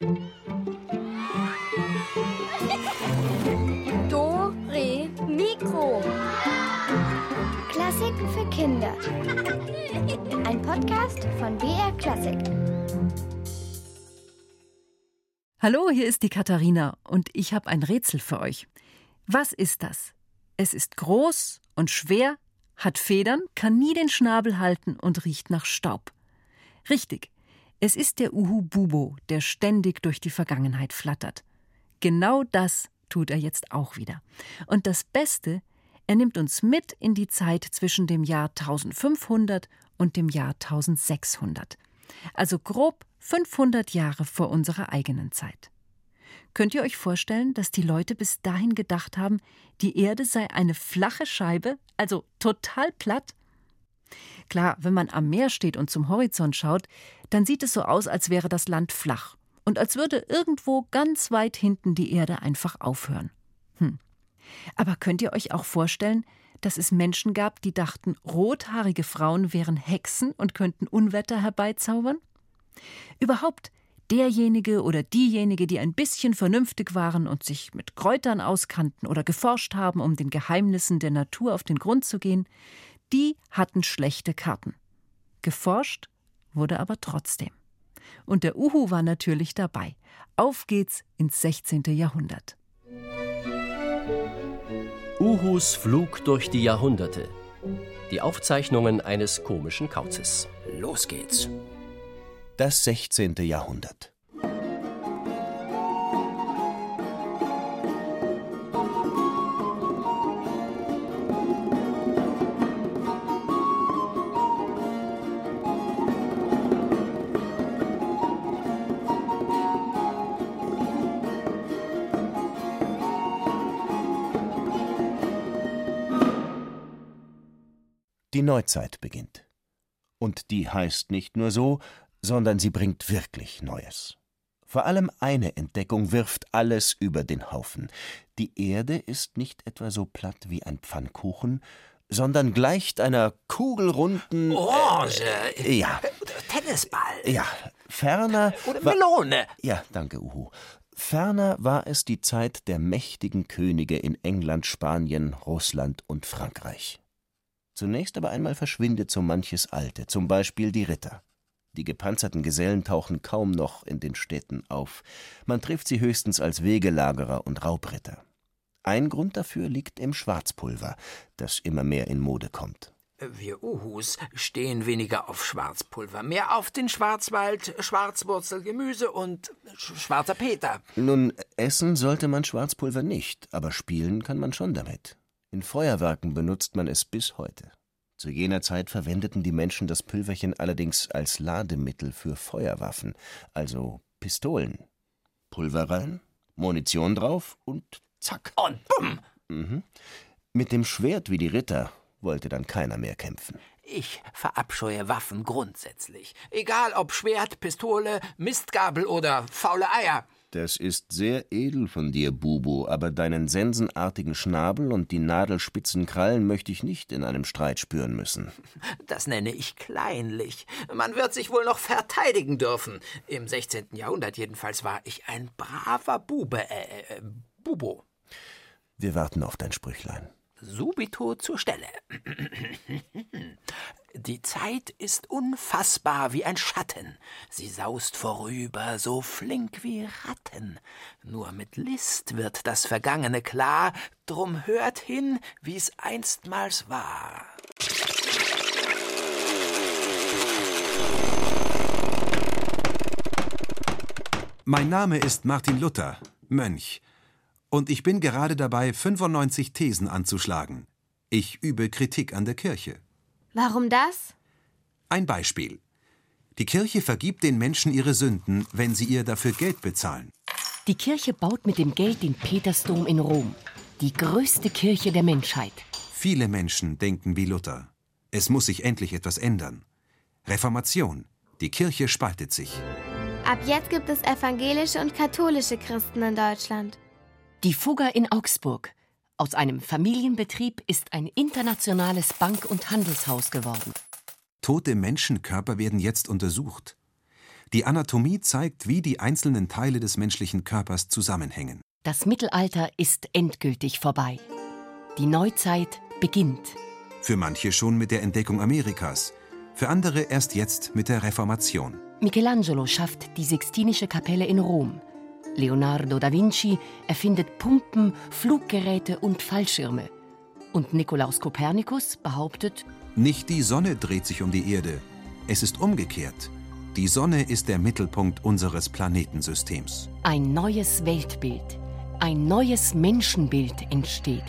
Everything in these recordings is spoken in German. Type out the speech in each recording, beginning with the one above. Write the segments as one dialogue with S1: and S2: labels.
S1: Do, Re, Mikro.
S2: Klassiken für Kinder. Ein Podcast von BR Klassik.
S3: Hallo, hier ist die Katharina und ich habe ein Rätsel für euch. Was ist das? Es ist groß und schwer, hat Federn, kann nie den Schnabel halten und riecht nach Staub. Richtig, es ist der Uhu Bubo, der ständig durch die Vergangenheit flattert. Genau das tut er jetzt auch wieder. Und das Beste, er nimmt uns mit in die Zeit zwischen dem Jahr 1500 und dem Jahr 1600. Also grob 500 Jahre vor unserer eigenen Zeit. Könnt ihr euch vorstellen, dass die Leute bis dahin gedacht haben, die Erde sei eine flache Scheibe, also total platt? Klar, wenn man am Meer steht und zum Horizont schaut, dann sieht es so aus, als wäre das Land flach und als würde irgendwo ganz weit hinten die Erde einfach aufhören. Hm. Aber könnt ihr euch auch vorstellen, dass es Menschen gab, die dachten, rothaarige Frauen wären Hexen und könnten Unwetter herbeizaubern? Überhaupt, derjenige oder diejenige, die ein bisschen vernünftig waren und sich mit Kräutern auskannten oder geforscht haben, um den Geheimnissen der Natur auf den Grund zu gehen, die hatten schlechte Karten. Geforscht wurde aber trotzdem. Und der Uhu war natürlich dabei. Auf geht's ins 16. Jahrhundert.
S4: Uhus Flug durch die Jahrhunderte. Die Aufzeichnungen eines komischen Kauzes.
S5: Los geht's.
S6: Das 16. Jahrhundert. Neuzeit beginnt. Und die heißt nicht nur so, sondern sie bringt wirklich Neues. Vor allem eine Entdeckung wirft alles über den Haufen. Die Erde ist nicht etwa so platt wie ein Pfannkuchen, sondern gleicht einer kugelrunden
S5: Orange.
S6: Äh, ja.
S5: Tennisball.
S6: Ja, ferner
S5: Oder Melone.
S6: Ja, danke, Uhu. Ferner war es die Zeit der mächtigen Könige in England, Spanien, Russland und Frankreich. Zunächst aber einmal verschwindet so manches Alte, zum Beispiel die Ritter. Die gepanzerten Gesellen tauchen kaum noch in den Städten auf. Man trifft sie höchstens als Wegelagerer und Raubritter. Ein Grund dafür liegt im Schwarzpulver, das immer mehr in Mode kommt.
S5: Wir Uhus stehen weniger auf Schwarzpulver, mehr auf den Schwarzwald, Schwarzwurzel, Gemüse und sch schwarzer Peter.
S6: Nun, essen sollte man Schwarzpulver nicht, aber spielen kann man schon damit. In Feuerwerken benutzt man es bis heute. Zu jener Zeit verwendeten die Menschen das Pülverchen allerdings als Lademittel für Feuerwaffen, also Pistolen. Pulver rein, Munition drauf und zack.
S5: Und bumm!
S6: Mhm. Mit dem Schwert wie die Ritter wollte dann keiner mehr kämpfen.
S5: Ich verabscheue Waffen grundsätzlich. Egal ob Schwert, Pistole, Mistgabel oder faule Eier.
S6: Das ist sehr edel von dir, Bubu, aber deinen sensenartigen Schnabel und die nadelspitzen Krallen möchte ich nicht in einem Streit spüren müssen.
S5: Das nenne ich kleinlich. Man wird sich wohl noch verteidigen dürfen. Im 16. Jahrhundert jedenfalls war ich ein braver Bube, äh, äh, Bubo.
S6: Wir warten auf dein Sprüchlein.
S5: Subito zur Stelle. Die Zeit ist unfassbar wie ein Schatten. Sie saust vorüber, so flink wie Ratten. Nur mit List wird das Vergangene klar, drum hört hin, wie's einstmals war.
S7: Mein Name ist Martin Luther, Mönch. Und ich bin gerade dabei, 95 Thesen anzuschlagen. Ich übe Kritik an der Kirche.
S2: Warum das?
S7: Ein Beispiel. Die Kirche vergibt den Menschen ihre Sünden, wenn sie ihr dafür Geld bezahlen.
S8: Die Kirche baut mit dem Geld den Petersdom in Rom. Die größte Kirche der Menschheit.
S7: Viele Menschen denken wie Luther. Es muss sich endlich etwas ändern. Reformation. Die Kirche spaltet sich.
S2: Ab jetzt gibt es evangelische und katholische Christen in Deutschland.
S8: Die Fugger in Augsburg. Aus einem Familienbetrieb ist ein internationales Bank- und Handelshaus geworden.
S7: Tote Menschenkörper werden jetzt untersucht. Die Anatomie zeigt, wie die einzelnen Teile des menschlichen Körpers zusammenhängen.
S8: Das Mittelalter ist endgültig vorbei. Die Neuzeit beginnt.
S7: Für manche schon mit der Entdeckung Amerikas, für andere erst jetzt mit der Reformation.
S8: Michelangelo schafft die Sixtinische Kapelle in Rom. Leonardo da Vinci erfindet Pumpen, Fluggeräte und Fallschirme. Und Nikolaus Kopernikus behauptet,
S7: nicht die Sonne dreht sich um die Erde, es ist umgekehrt. Die Sonne ist der Mittelpunkt unseres Planetensystems.
S8: Ein neues Weltbild, ein neues Menschenbild entsteht.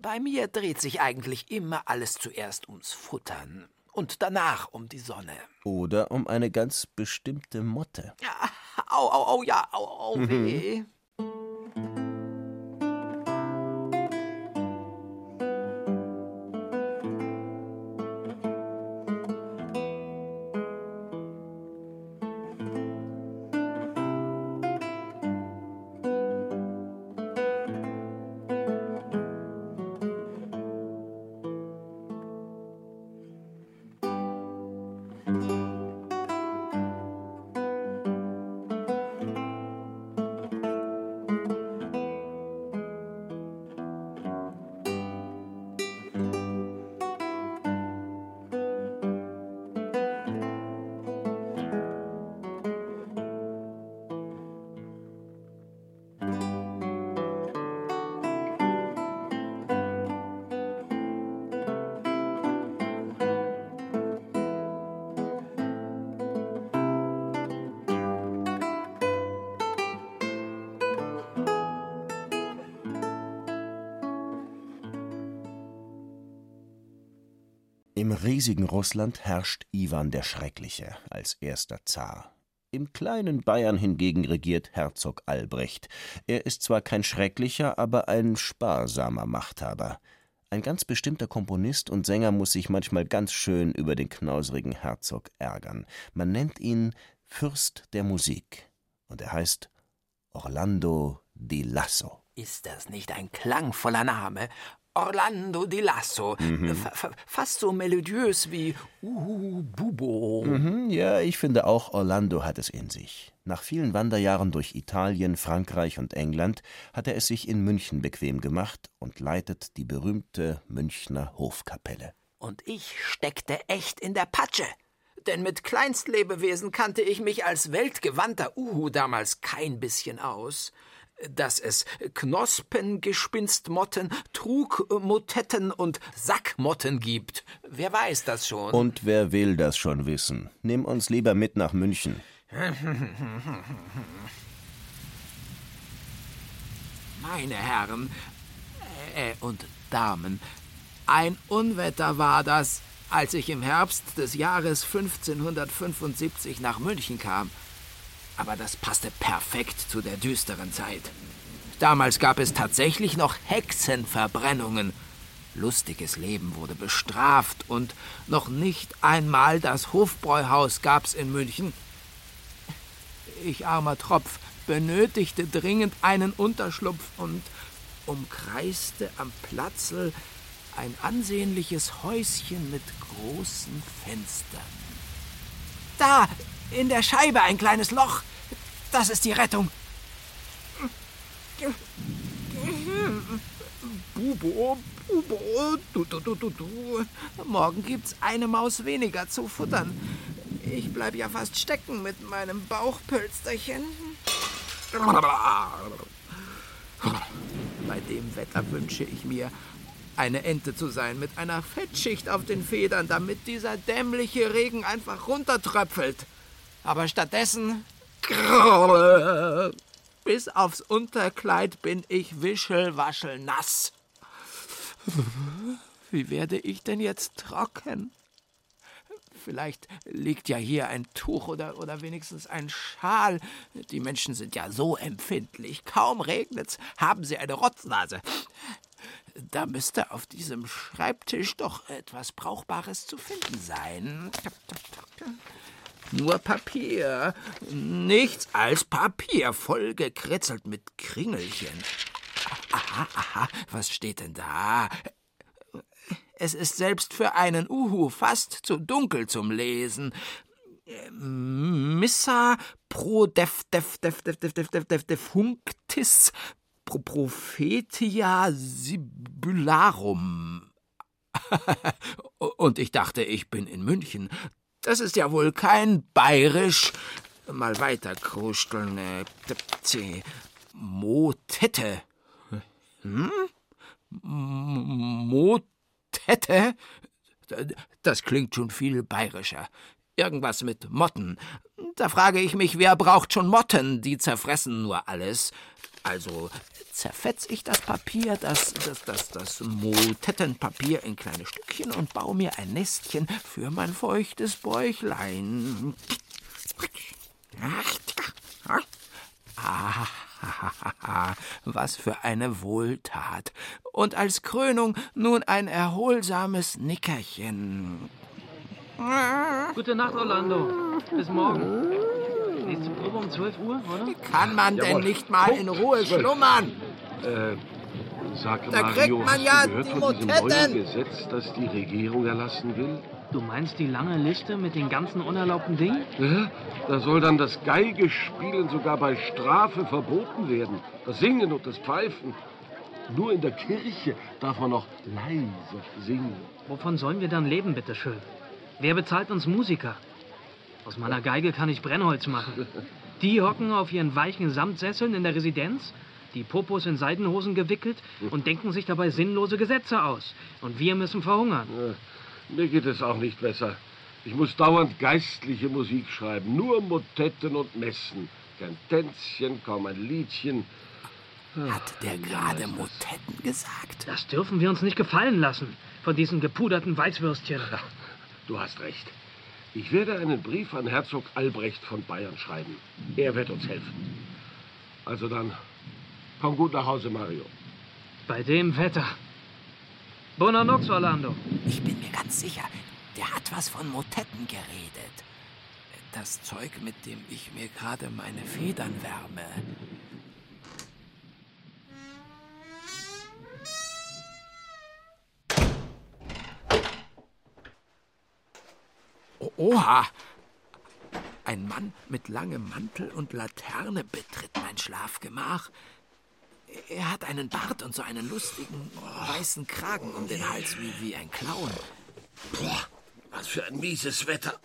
S5: Bei mir dreht sich eigentlich immer alles zuerst ums Futtern und danach um die Sonne.
S6: Oder um eine ganz bestimmte Motte.
S5: Ja, au, au, au, ja, au, au, weh.
S6: Im riesigen Russland herrscht Iwan der Schreckliche als erster Zar. Im kleinen Bayern hingegen regiert Herzog Albrecht. Er ist zwar kein schrecklicher, aber ein sparsamer Machthaber. Ein ganz bestimmter Komponist und Sänger muss sich manchmal ganz schön über den knauserigen Herzog ärgern. Man nennt ihn Fürst der Musik. Und er heißt Orlando di Lasso.
S5: Ist das nicht ein klangvoller Name? Orlando di Lasso. Mhm. Fast so melodiös wie Uhu Bubo.
S6: Mhm, ja, ich finde auch, Orlando hat es in sich. Nach vielen Wanderjahren durch Italien, Frankreich und England hat er es sich in München bequem gemacht und leitet die berühmte Münchner Hofkapelle.
S5: Und ich steckte echt in der Patsche. Denn mit Kleinstlebewesen kannte ich mich als weltgewandter Uhu damals kein bisschen aus dass es Knospengespinstmotten, Trugmotetten und Sackmotten gibt. Wer weiß das schon?
S6: Und wer will das schon wissen? Nimm uns lieber mit nach München.
S5: Meine Herren äh, und Damen, ein Unwetter war das, als ich im Herbst des Jahres 1575 nach München kam aber das passte perfekt zu der düsteren Zeit. Damals gab es tatsächlich noch Hexenverbrennungen. Lustiges Leben wurde bestraft und noch nicht einmal das Hofbräuhaus gab's in München. Ich armer Tropf benötigte dringend einen Unterschlupf und umkreiste am Platzl ein ansehnliches Häuschen mit großen Fenstern. Da, in der Scheibe ein kleines Loch. Das ist die Rettung. Bubo, Bubo, du, du, du, du, du. Morgen gibt's eine Maus weniger zu futtern. Ich bleib ja fast stecken mit meinem Bauchpölsterchen. Bei dem Wetter wünsche ich mir, eine Ente zu sein mit einer Fettschicht auf den Federn, damit dieser dämliche Regen einfach runtertröpfelt. Aber stattdessen. Bis aufs Unterkleid bin ich wischelwaschel nass. Wie werde ich denn jetzt trocken? Vielleicht liegt ja hier ein Tuch oder, oder wenigstens ein Schal. Die Menschen sind ja so empfindlich. Kaum regnet's, haben sie eine Rotznase. Da müsste auf diesem Schreibtisch doch etwas Brauchbares zu finden sein. Nur Papier. Nichts als Papier, voll gekritzelt mit Kringelchen. Aha, aha, was steht denn da? Es ist selbst für einen Uhu fast zu dunkel zum Lesen. Missa pro def def def def def def def def defunctis pro prophetia sibularum. Und ich dachte, ich bin in München. Das ist ja wohl kein bayerisch. Mal weiter krusteln. Äh, Motette. Hm? Motette? Das klingt schon viel bayerischer. Irgendwas mit Motten. Da frage ich mich, wer braucht schon Motten? Die zerfressen nur alles. Also zerfetz ich das Papier, das, das, das, das Motettenpapier in kleine Stückchen und baue mir ein Nestchen für mein feuchtes Bäuchlein. Was für eine Wohltat. Und als Krönung nun ein erholsames Nickerchen.
S9: Gute Nacht, Orlando. Bis morgen. Nächste Probe um 12 Uhr, oder?
S5: Kann man denn nicht mal in Ruhe schlummern?
S10: Äh, sag
S5: Da
S10: Mario,
S5: kriegt man
S10: hast
S5: ja
S10: du gehört
S5: die
S10: von diesem
S5: Motetten.
S10: neuen Gesetz, das die Regierung erlassen will?
S9: Du meinst die lange Liste mit den ganzen unerlaubten Dingen?
S10: Ja, da soll dann das Geigespielen sogar bei Strafe verboten werden. Das Singen und das Pfeifen. Nur in der Kirche darf man noch leise singen.
S9: Wovon sollen wir dann leben, bitteschön? Wer bezahlt uns Musiker? Aus meiner Geige kann ich Brennholz machen. Die hocken auf ihren weichen Samtsesseln in der Residenz, die Popos in Seidenhosen gewickelt und denken sich dabei sinnlose Gesetze aus. Und wir müssen verhungern.
S10: Ja, mir geht es auch nicht besser. Ich muss dauernd geistliche Musik schreiben. Nur Motetten und Messen. Kein Tänzchen, kaum ein Liedchen.
S5: Hat der gerade Motetten gesagt?
S9: Das dürfen wir uns nicht gefallen lassen von diesen gepuderten Weißwürstchen.
S10: Du hast recht. Ich werde einen Brief an Herzog Albrecht von Bayern schreiben. Er wird uns helfen. Also dann, komm gut nach Hause, Mario.
S9: Bei dem Wetter. Bona Nox, Orlando.
S5: Ich bin mir ganz sicher, der hat was von Motetten geredet. Das Zeug, mit dem ich mir gerade meine Federn wärme. Oha! Ein Mann mit langem Mantel und Laterne betritt mein Schlafgemach. Er hat einen Bart und so einen lustigen weißen Kragen um den Hals wie, wie ein Clown.
S10: Boah, was für ein mieses Wetter.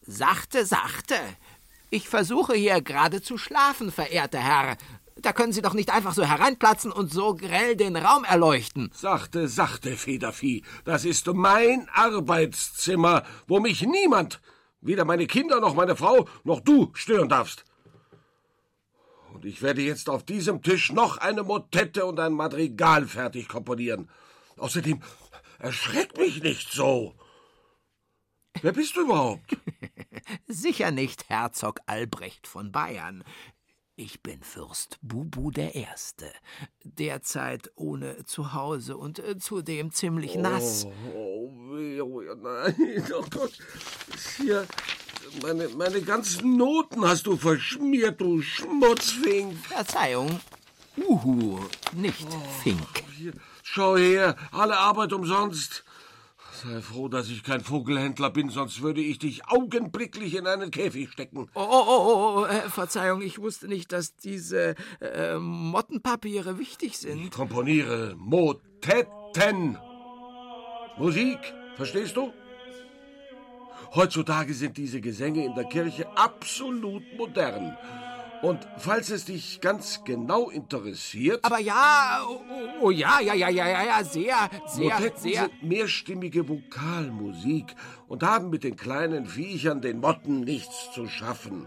S5: Sachte, sachte. Ich versuche hier gerade zu schlafen, verehrter Herr. Da können Sie doch nicht einfach so hereinplatzen und so grell den Raum erleuchten.
S10: Sachte, sachte, Federvieh. Das ist mein Arbeitszimmer, wo mich niemand, weder meine Kinder noch meine Frau, noch du stören darfst. Und ich werde jetzt auf diesem Tisch noch eine Motette und ein Madrigal fertig komponieren. Außerdem, erschreck mich nicht so. Wer bist du überhaupt?
S5: Sicher nicht Herzog Albrecht von Bayern. Ich bin Fürst Bubu der Erste, derzeit ohne Zuhause und äh, zudem ziemlich nass.
S10: Oh, oh, weh, oh, nein, oh Gott. Hier, meine, meine ganzen Noten hast du verschmiert, du Schmutzfink.
S5: Verzeihung. Uhu, nicht Fink.
S10: Hier, schau her, alle Arbeit umsonst. Sei froh, dass ich kein Vogelhändler bin, sonst würde ich dich augenblicklich in einen Käfig stecken.
S5: Oh, oh, oh, oh äh, Verzeihung, ich wusste nicht, dass diese äh, Mottenpapiere wichtig sind.
S10: Ich komponiere Motetten. Musik, verstehst du? Heutzutage sind diese Gesänge in der Kirche absolut modern. Und falls es dich ganz genau interessiert.
S5: Aber ja, oh, oh, ja, ja, ja, ja, ja, ja, sehr, sehr,
S10: Motetten
S5: sehr.
S10: sind mehrstimmige Vokalmusik und haben mit den kleinen Viechern, den Motten, nichts zu schaffen.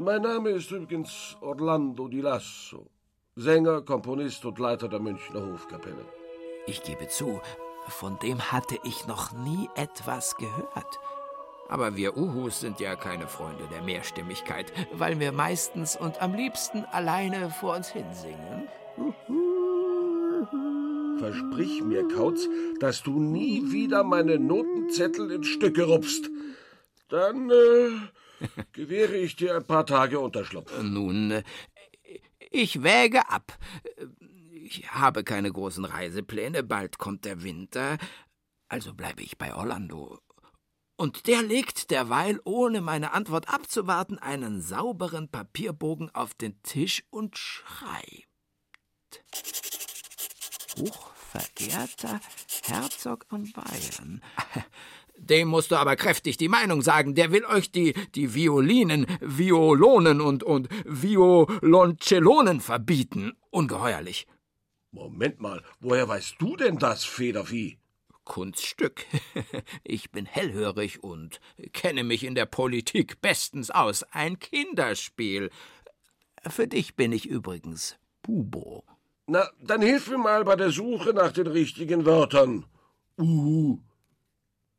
S10: Mein Name ist übrigens Orlando di Lasso, Sänger, Komponist und Leiter der Münchner Hofkapelle.
S5: Ich gebe zu, von dem hatte ich noch nie etwas gehört. Aber wir Uhus sind ja keine Freunde der Mehrstimmigkeit, weil wir meistens und am liebsten alleine vor uns hinsingen.
S10: Versprich mir, Kauz, dass du nie wieder meine Notenzettel in Stücke rupfst. Dann äh, gewähre ich dir ein paar Tage Unterschlupf.
S5: Nun, äh, ich wäge ab. Ich habe keine großen Reisepläne, bald kommt der Winter, also bleibe ich bei Orlando. Und der legt derweil, ohne meine Antwort abzuwarten, einen sauberen Papierbogen auf den Tisch und schreibt. Hochverehrter Herzog von Bayern. Dem musst du aber kräftig die Meinung sagen. Der will euch die, die Violinen, Violonen und, und Violoncellonen verbieten. Ungeheuerlich.
S10: Moment mal, woher weißt du denn das, Federvieh?
S5: Kunststück. Ich bin hellhörig und kenne mich in der Politik bestens aus. Ein Kinderspiel. Für dich bin ich übrigens Bubo.
S10: Na, dann hilf mir mal bei der Suche nach den richtigen Wörtern. Uh.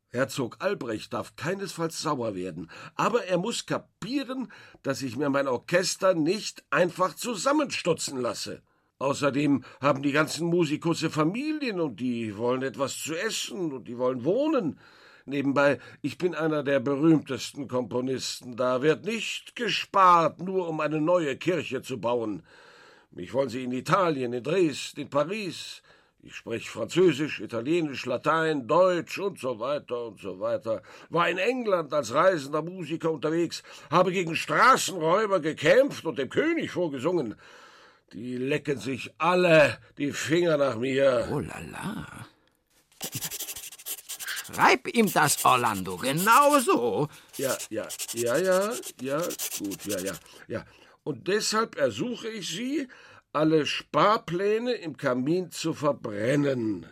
S10: Herzog Albrecht darf keinesfalls sauer werden, aber er muss kapieren, dass ich mir mein Orchester nicht einfach zusammenstutzen lasse. Außerdem haben die ganzen Musikusse Familien und die wollen etwas zu essen und die wollen wohnen. Nebenbei, ich bin einer der berühmtesten Komponisten. Da wird nicht gespart, nur um eine neue Kirche zu bauen. Mich wollen sie in Italien, in Dresden, in Paris. Ich spreche Französisch, Italienisch, Latein, Deutsch und so weiter und so weiter. War in England als reisender Musiker unterwegs, habe gegen Straßenräuber gekämpft und dem König vorgesungen. Die lecken sich alle die Finger nach mir.
S5: Oh la la. Schreib ihm das, Orlando, genau so.
S10: Ja, ja, ja, ja, ja, gut, ja, ja, ja. Und deshalb ersuche ich Sie, alle Sparpläne im Kamin zu verbrennen.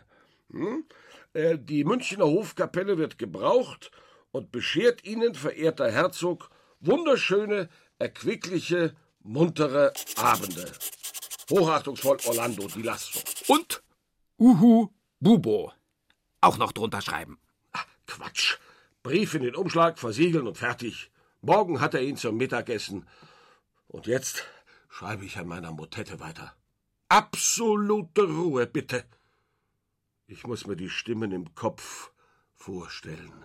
S10: Hm? Äh, die Münchner Hofkapelle wird gebraucht und beschert Ihnen, verehrter Herzog, wunderschöne, erquickliche, muntere Abende. Hochachtungsvoll Orlando di Lasso.
S5: Und Uhu Bubo. Auch noch drunter schreiben.
S10: Ach, Quatsch. Brief in den Umschlag, versiegeln und fertig. Morgen hat er ihn zum Mittagessen. Und jetzt schreibe ich an meiner Motette weiter. Absolute Ruhe, bitte. Ich muss mir die Stimmen im Kopf vorstellen.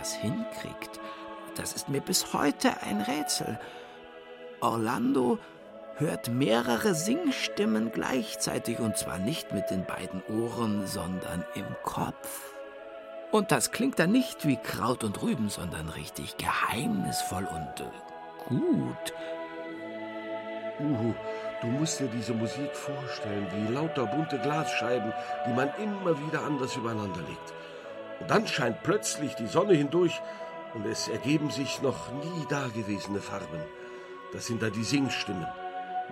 S5: Das hinkriegt, das ist mir bis heute ein Rätsel. Orlando hört mehrere Singstimmen gleichzeitig und zwar nicht mit den beiden Ohren, sondern im Kopf. Und das klingt dann nicht wie Kraut und Rüben, sondern richtig geheimnisvoll und äh, gut.
S10: Uhu, du musst dir diese Musik vorstellen, wie lauter bunte Glasscheiben, die man immer wieder anders übereinander legt. Und dann scheint plötzlich die Sonne hindurch und es ergeben sich noch nie dagewesene Farben. Das sind dann die Singstimmen.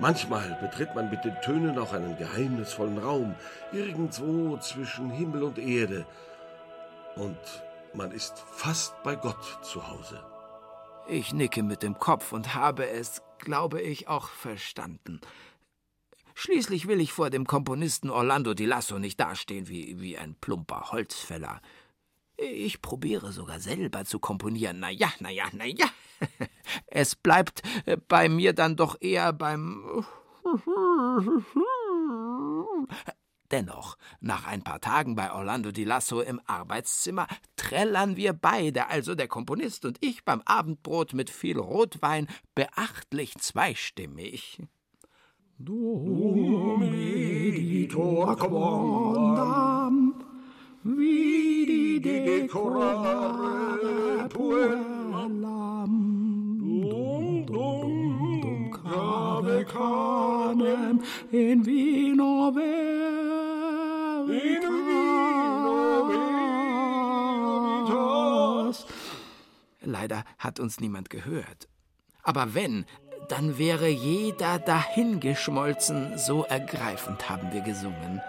S10: Manchmal betritt man mit den Tönen auch einen geheimnisvollen Raum, irgendwo zwischen Himmel und Erde. Und man ist fast bei Gott zu Hause.
S5: Ich nicke mit dem Kopf und habe es, glaube ich, auch verstanden. Schließlich will ich vor dem Komponisten Orlando di Lasso nicht dastehen wie, wie ein plumper Holzfäller. Ich probiere sogar selber zu komponieren. Na ja, na ja, na ja. Es bleibt bei mir dann doch eher beim. Dennoch, nach ein paar Tagen bei Orlando di Lasso im Arbeitszimmer trällern wir beide, also der Komponist und ich, beim Abendbrot mit viel Rotwein, beachtlich zweistimmig. Du meditor decorare puellam dum dum dum cave canem in vino veritas Leider hat uns niemand gehört. Aber wenn, dann wäre jeder dahingeschmolzen, so ergreifend haben wir gesungen.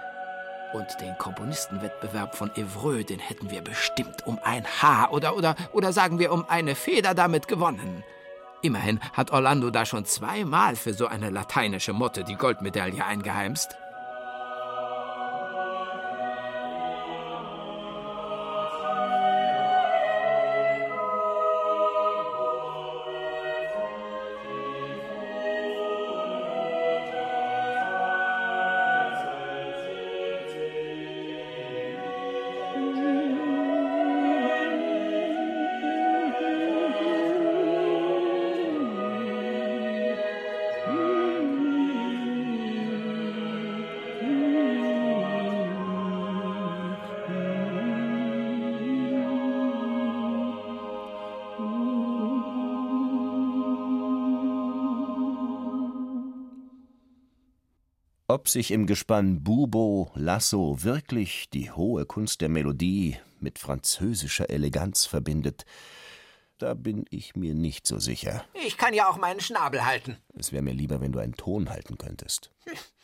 S5: Und den Komponistenwettbewerb von Evreux, den hätten wir bestimmt um ein Haar oder, oder, oder sagen wir um eine Feder damit gewonnen. Immerhin hat Orlando da schon zweimal für so eine lateinische Motte die Goldmedaille eingeheimst.
S6: Ob sich im Gespann Bubo Lasso wirklich die hohe Kunst der Melodie mit französischer Eleganz verbindet, da bin ich mir nicht so sicher.
S5: Ich kann ja auch meinen Schnabel halten.
S6: Es wäre mir lieber, wenn du einen Ton halten könntest.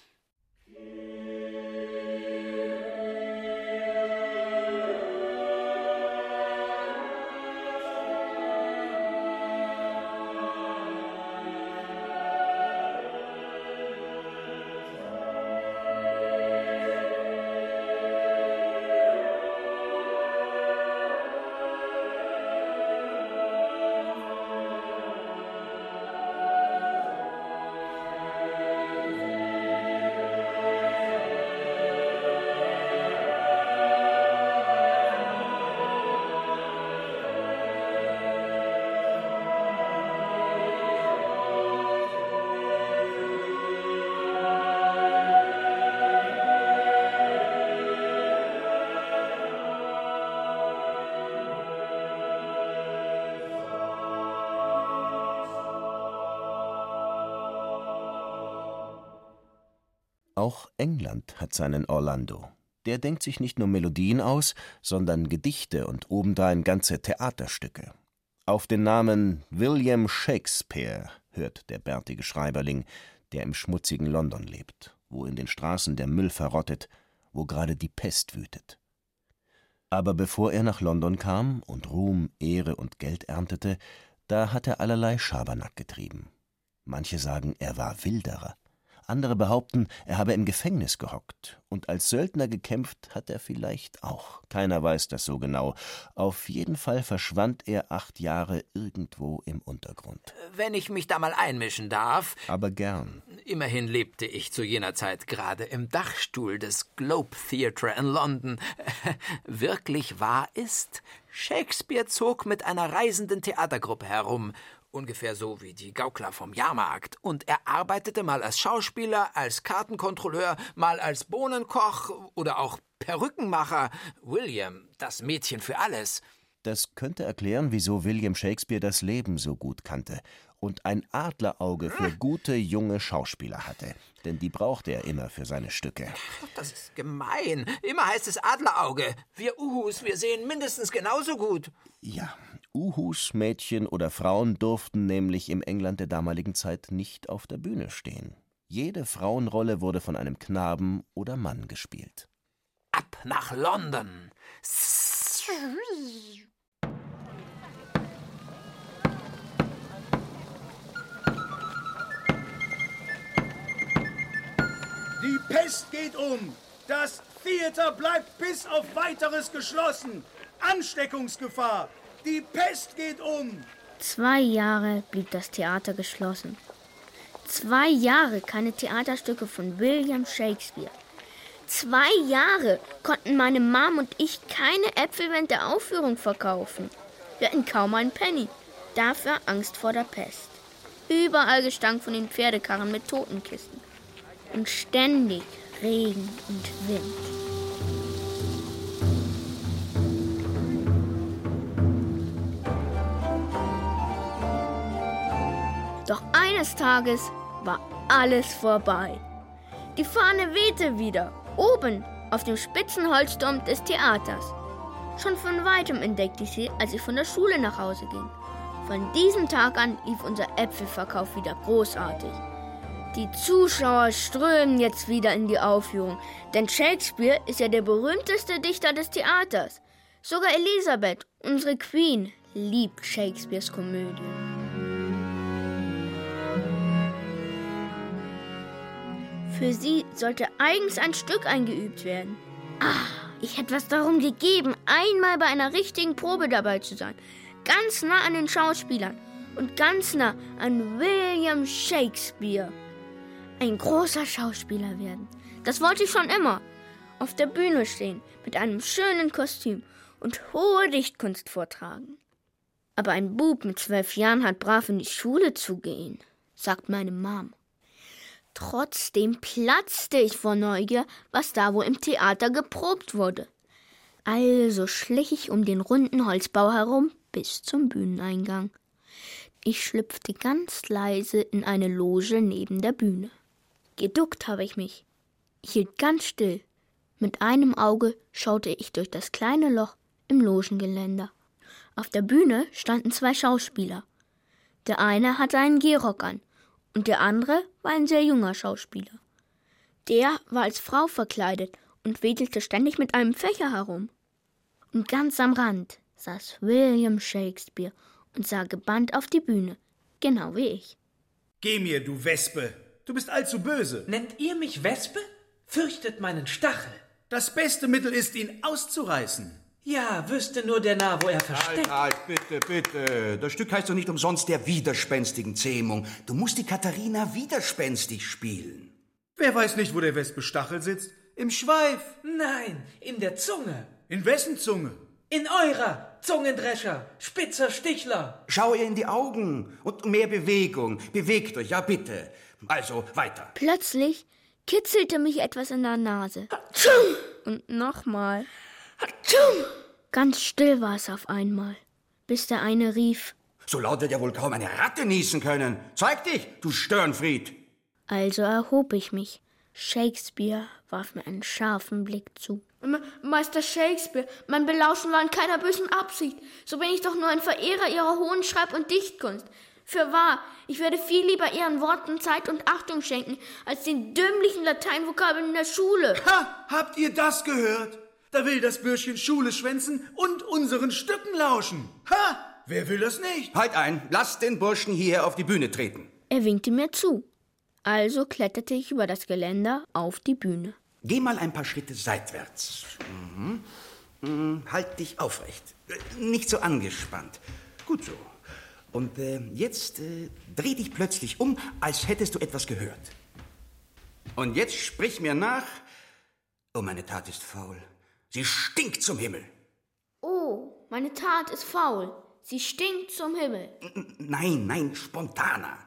S6: Auch England hat seinen Orlando. Der denkt sich nicht nur Melodien aus, sondern Gedichte und obendrein ganze Theaterstücke. Auf den Namen William Shakespeare hört der bärtige Schreiberling, der im schmutzigen London lebt, wo in den Straßen der Müll verrottet, wo gerade die Pest wütet. Aber bevor er nach London kam und Ruhm, Ehre und Geld erntete, da hat er allerlei Schabernack getrieben. Manche sagen, er war Wilderer. Andere behaupten, er habe im Gefängnis gehockt. Und als Söldner gekämpft hat er vielleicht auch. Keiner weiß das so genau. Auf jeden Fall verschwand er acht Jahre irgendwo im Untergrund.
S5: Wenn ich mich da mal einmischen darf.
S6: Aber gern.
S5: Immerhin lebte ich zu jener Zeit gerade im Dachstuhl des Globe Theatre in London. Wirklich wahr ist, Shakespeare zog mit einer reisenden Theatergruppe herum ungefähr so wie die Gaukler vom Jahrmarkt. Und er arbeitete mal als Schauspieler, als Kartenkontrolleur, mal als Bohnenkoch oder auch Perückenmacher. William, das Mädchen für alles.
S6: Das könnte erklären, wieso William Shakespeare das Leben so gut kannte und ein Adlerauge für gute junge Schauspieler hatte. Denn die brauchte er immer für seine Stücke.
S5: Das ist gemein. Immer heißt es Adlerauge. Wir Uhus, wir sehen mindestens genauso gut.
S6: Ja, Uhus, Mädchen oder Frauen durften nämlich im England der damaligen Zeit nicht auf der Bühne stehen. Jede Frauenrolle wurde von einem Knaben oder Mann gespielt.
S5: Ab nach London.
S11: Die Pest geht um. Das Theater bleibt bis auf weiteres geschlossen. Ansteckungsgefahr. Die Pest geht um.
S2: Zwei Jahre blieb das Theater geschlossen. Zwei Jahre keine Theaterstücke von William Shakespeare. Zwei Jahre konnten meine Mom und ich keine Äpfel während der Aufführung verkaufen. Wir hatten kaum einen Penny. Dafür Angst vor der Pest. Überall Gestank von den Pferdekarren mit Totenkisten. Und ständig Regen und Wind. Doch eines Tages war alles vorbei. Die Fahne wehte wieder, oben auf dem Spitzenholzturm des Theaters. Schon von weitem entdeckte ich sie, als ich von der Schule nach Hause ging. Von diesem Tag an lief unser Äpfelverkauf wieder großartig. Die Zuschauer strömen jetzt wieder in die Aufführung, denn Shakespeare ist ja der berühmteste Dichter des Theaters. Sogar Elisabeth, unsere Queen, liebt Shakespeares Komödien. Für sie sollte eigens ein Stück eingeübt werden. Ah, ich hätte was darum gegeben, einmal bei einer richtigen Probe dabei zu sein. Ganz nah an den Schauspielern und ganz nah an William Shakespeare. Ein großer Schauspieler werden. Das wollte ich schon immer. Auf der Bühne stehen, mit einem schönen Kostüm und hohe Dichtkunst vortragen. Aber ein Bub mit zwölf Jahren hat brav in die Schule zu gehen, sagt meine Mom. Trotzdem platzte ich vor Neugier, was da wohl im Theater geprobt wurde. Also schlich ich um den runden Holzbau herum bis zum Bühneneingang. Ich schlüpfte ganz leise in eine Loge neben der Bühne. Geduckt habe ich mich, Ich hielt ganz still. Mit einem Auge schaute ich durch das kleine Loch im Logengeländer. Auf der Bühne standen zwei Schauspieler. Der eine hatte einen Gehrock an und der andere war ein sehr junger Schauspieler. Der war als Frau verkleidet und wedelte ständig mit einem Fächer herum. Und ganz am Rand saß William Shakespeare und sah gebannt auf die Bühne, genau wie ich.
S11: Geh mir, du Wespe! Du bist allzu böse.
S12: Nennt ihr mich Wespe? Fürchtet meinen Stachel.
S11: Das beste Mittel ist, ihn auszureißen.
S12: Ja, wüsste nur der Narr, wo er versteckt.
S13: Halt, halt, bitte, bitte. Das Stück heißt doch nicht umsonst der widerspenstigen Zähmung. Du musst die Katharina widerspenstig spielen.
S11: Wer weiß nicht, wo der Wespe Stachel sitzt? Im Schweif.
S12: Nein, in der Zunge.
S11: In wessen Zunge?
S12: In eurer, Zungendrescher, spitzer Stichler.
S13: Schau ihr in die Augen und mehr Bewegung. Bewegt euch, ja bitte. Also weiter.
S2: Plötzlich kitzelte mich etwas in der Nase. Und nochmal. Ganz still war es auf einmal, bis der eine rief.
S13: So laut wird ja wohl kaum eine Ratte niesen können. Zeig dich, du Störenfried.
S2: Also erhob ich mich. Shakespeare warf mir einen scharfen Blick zu. Meister Shakespeare, mein Belauschen war in keiner bösen Absicht. So bin ich doch nur ein Verehrer Ihrer hohen Schreib- und Dichtkunst. Für wahr, ich werde viel lieber Ihren Worten Zeit und Achtung schenken, als den dümmlichen Lateinvokabeln in der Schule.
S11: Ha! Habt ihr das gehört? Da will das Bürschchen Schule schwänzen und unseren Stücken lauschen. Ha! Wer will das nicht?
S13: Halt ein, lass den Burschen hier auf die Bühne treten.
S2: Er winkte mir zu. Also kletterte ich über das Geländer auf die Bühne.
S13: Geh mal ein paar Schritte seitwärts. Mhm. Mhm. Halt dich aufrecht. Nicht so angespannt. Gut so. Und äh, jetzt äh, dreh dich plötzlich um, als hättest du etwas gehört. Und jetzt sprich mir nach. Oh, meine Tat ist faul. Sie stinkt zum Himmel.
S2: Oh, meine Tat ist faul. Sie stinkt zum Himmel.
S13: N nein, nein, spontaner.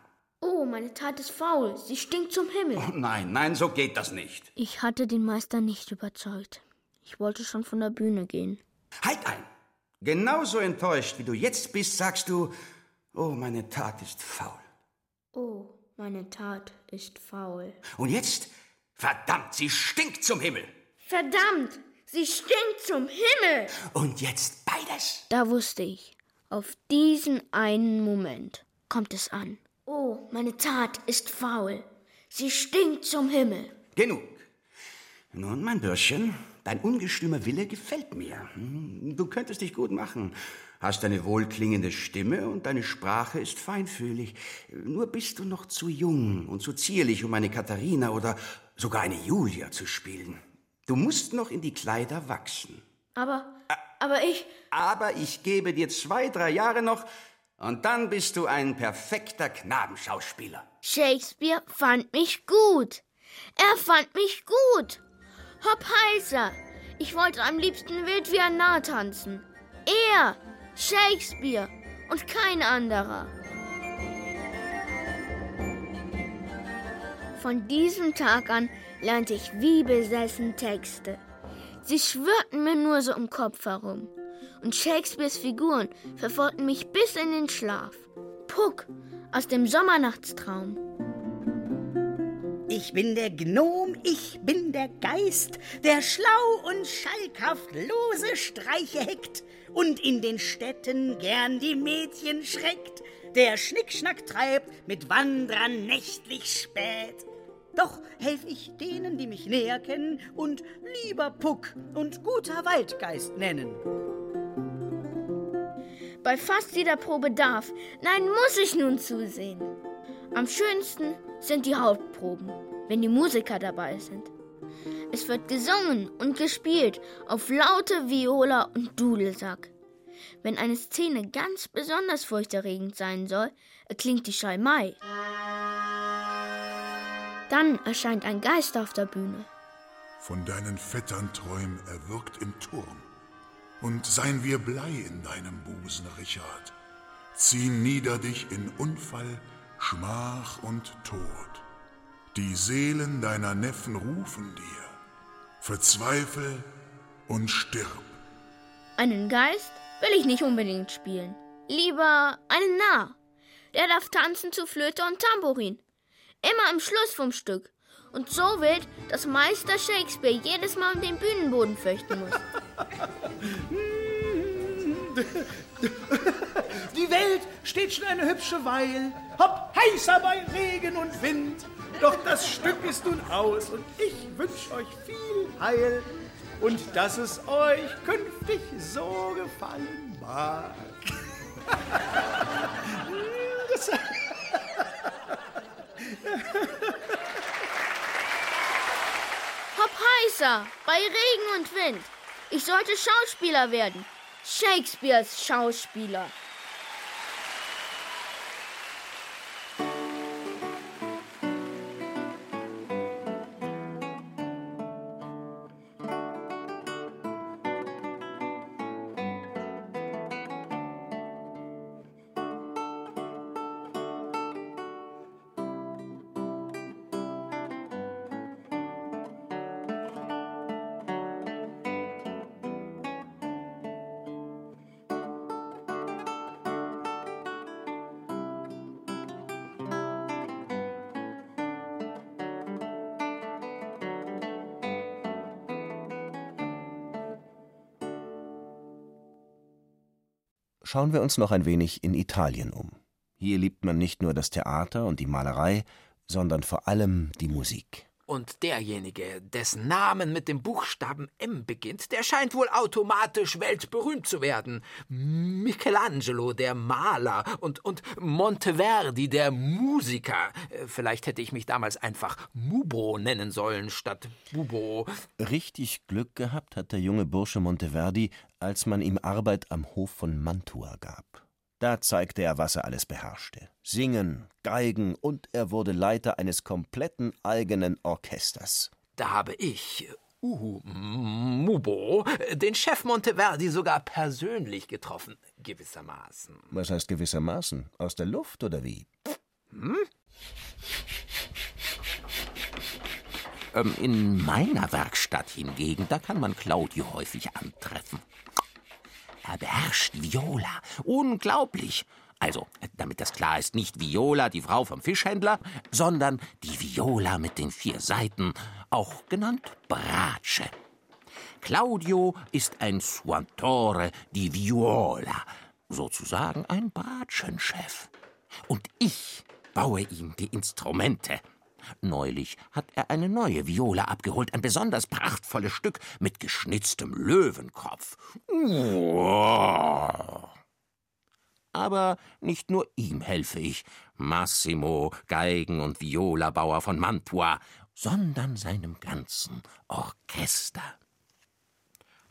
S2: Oh, meine Tat ist faul. Sie stinkt zum Himmel.
S13: Oh, nein, nein, so geht das nicht.
S2: Ich hatte den Meister nicht überzeugt. Ich wollte schon von der Bühne gehen.
S13: Halt ein! Genauso enttäuscht, wie du jetzt bist, sagst du, oh, meine Tat ist faul.
S2: Oh, meine Tat ist faul.
S13: Und jetzt, verdammt, sie stinkt zum Himmel.
S2: Verdammt, sie stinkt zum Himmel.
S13: Und jetzt beides.
S2: Da wusste ich, auf diesen einen Moment kommt es an. Oh, meine Tat ist faul. Sie stinkt zum Himmel.
S13: Genug. Nun, mein Bürschchen, dein ungestümer Wille gefällt mir. Du könntest dich gut machen. Hast eine wohlklingende Stimme und deine Sprache ist feinfühlig. Nur bist du noch zu jung und zu zierlich, um eine Katharina oder sogar eine Julia zu spielen. Du musst noch in die Kleider wachsen.
S2: Aber, aber ich.
S13: Aber ich gebe dir zwei, drei Jahre noch, und dann bist du ein perfekter Knabenschauspieler.
S2: Shakespeare fand mich gut. Er fand mich gut. Hopp heißer. Ich wollte am liebsten wild wie ein Narr tanzen. Er, Shakespeare und kein anderer. Von diesem Tag an lernte ich wie besessen Texte. Sie schwirrten mir nur so im Kopf herum und Shakespeares Figuren verfolgten mich bis in den Schlaf. Puck aus dem Sommernachtstraum.
S14: Ich bin der Gnom, ich bin der Geist, der schlau und schalkhaft lose Streiche heckt und in den Städten gern die Mädchen schreckt, der Schnickschnack treibt mit Wanderern nächtlich spät. Doch helf ich denen, die mich näher kennen und lieber Puck und guter Waldgeist nennen.
S2: Bei fast jeder Probe darf, nein, muss ich nun zusehen. Am schönsten sind die Hauptproben, wenn die Musiker dabei sind. Es wird gesungen und gespielt auf laute Viola und Dudelsack. Wenn eine Szene ganz besonders furchterregend sein soll, erklingt die Schalmei. Dann erscheint ein Geist auf der Bühne.
S15: Von deinen Vettern träum erwürgt im Turm. Und seien wir Blei in deinem Busen, Richard. Zieh nieder dich in Unfall, Schmach und Tod. Die Seelen deiner Neffen rufen dir. Verzweifel und stirb.
S2: Einen Geist will ich nicht unbedingt spielen. Lieber einen Narr. Der darf tanzen zu Flöte und Tambourin. Immer am Schluss vom Stück. Und so wild, dass Meister Shakespeare jedes Mal um den Bühnenboden fürchten muss.
S11: Die Welt steht schon eine hübsche Weil, hopp heißer bei Regen und Wind. Doch das Stück ist nun aus und ich wünsch euch viel Heil und dass es euch künftig so gefallen mag.
S2: Hopp heißer, bei Regen und Wind. Ich sollte Schauspieler werden. Shakespeares Schauspieler.
S6: Schauen wir uns noch ein wenig in Italien um. Hier liebt man nicht nur das Theater und die Malerei, sondern vor allem die Musik.
S5: Und derjenige, dessen Namen mit dem Buchstaben M beginnt, der scheint wohl automatisch weltberühmt zu werden. Michelangelo, der Maler, und, und Monteverdi, der Musiker. Äh, Vielleicht hätte ich mich damals einfach Mubo nennen sollen statt Bubo.
S6: Richtig Glück gehabt hat der junge Bursche Monteverdi, als man ihm Arbeit am Hof von Mantua gab. Da zeigte er, was er alles beherrschte. Singen, Geigen und er wurde Leiter eines kompletten eigenen Orchesters.
S5: Da habe ich, Uhu Mubo, den Chef Monteverdi sogar persönlich getroffen, gewissermaßen.
S6: Was heißt gewissermaßen? Aus der Luft oder wie?
S5: Hm?
S16: Ähm, in meiner Werkstatt hingegen, da kann man Claudio häufig antreffen. Er beherrscht Viola. Unglaublich. Also, damit das klar ist, nicht Viola, die Frau vom Fischhändler, sondern die Viola mit den vier Seiten, auch genannt Bratsche. Claudio ist ein Suantore di Viola, sozusagen ein Bratschenchef. Und ich baue ihm die Instrumente. Neulich hat er eine neue Viola abgeholt, ein besonders prachtvolles Stück mit geschnitztem Löwenkopf. Uah. Aber nicht nur ihm helfe ich, Massimo, Geigen- und Violabauer von Mantua, sondern seinem ganzen Orchester.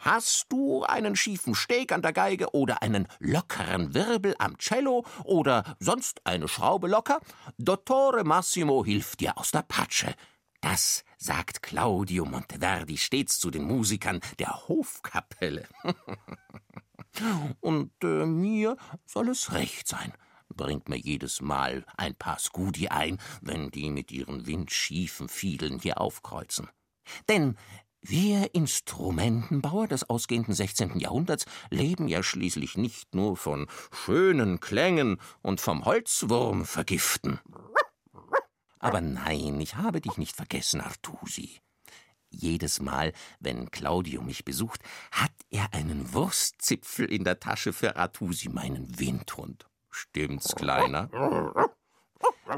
S16: Hast du einen schiefen Steg an der Geige oder einen lockeren Wirbel am Cello oder sonst eine Schraube locker? Dottore Massimo hilft dir aus der Patsche. Das sagt Claudio Monteverdi stets zu den Musikern der Hofkapelle. Und äh, mir soll es recht sein. Bringt mir jedes Mal ein paar Scudi ein, wenn die mit ihren windschiefen Fiedeln hier aufkreuzen. Denn wir Instrumentenbauer des ausgehenden 16. Jahrhunderts leben ja schließlich nicht nur von schönen Klängen und vom Holzwurm vergiften. Aber nein, ich habe dich nicht vergessen, Artusi. Jedes Mal, wenn Claudio mich besucht, hat er einen Wurstzipfel in der Tasche für Artusi, meinen Windhund. Stimmt's, Kleiner?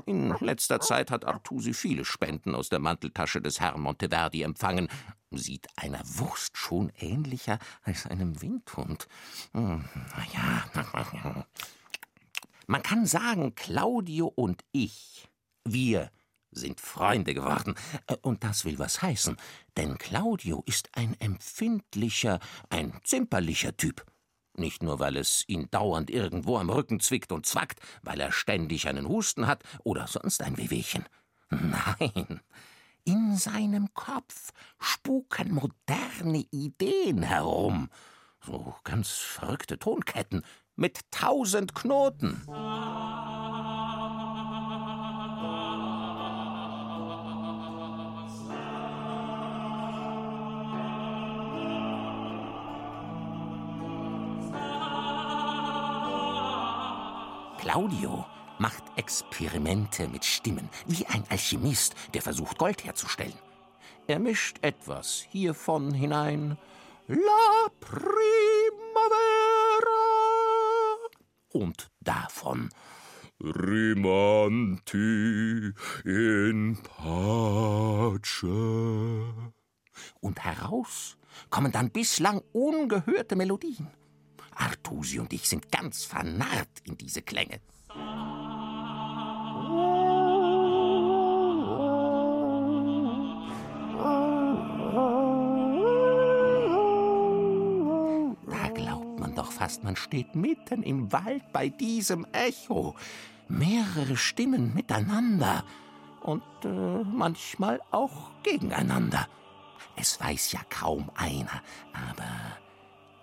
S16: In letzter Zeit hat Artusi viele Spenden aus der Manteltasche des Herrn Monteverdi empfangen. Sieht einer Wurst schon ähnlicher als einem Windhund. Hm, na ja. Man kann sagen, Claudio und ich, wir sind Freunde geworden. Äh, Und das will was heißen, denn Claudio ist ein empfindlicher, ein zimperlicher Typ. Nicht nur, weil es ihn dauernd irgendwo am Rücken zwickt und zwackt, weil er ständig einen Husten hat oder sonst ein Wehwehchen. Nein, in seinem Kopf spuken moderne Ideen herum. So ganz verrückte Tonketten mit tausend Knoten. Claudio macht Experimente mit Stimmen. Wie ein Alchemist, der versucht, Gold herzustellen. Er mischt etwas hiervon hinein. La Primavera. Und davon. Rimanti in pace. Und heraus kommen dann bislang ungehörte Melodien. Artusi und ich sind ganz vernarrt in diese Klänge. Fast, man steht mitten im Wald bei diesem Echo. Mehrere Stimmen miteinander und äh, manchmal auch gegeneinander. Es weiß ja kaum einer, aber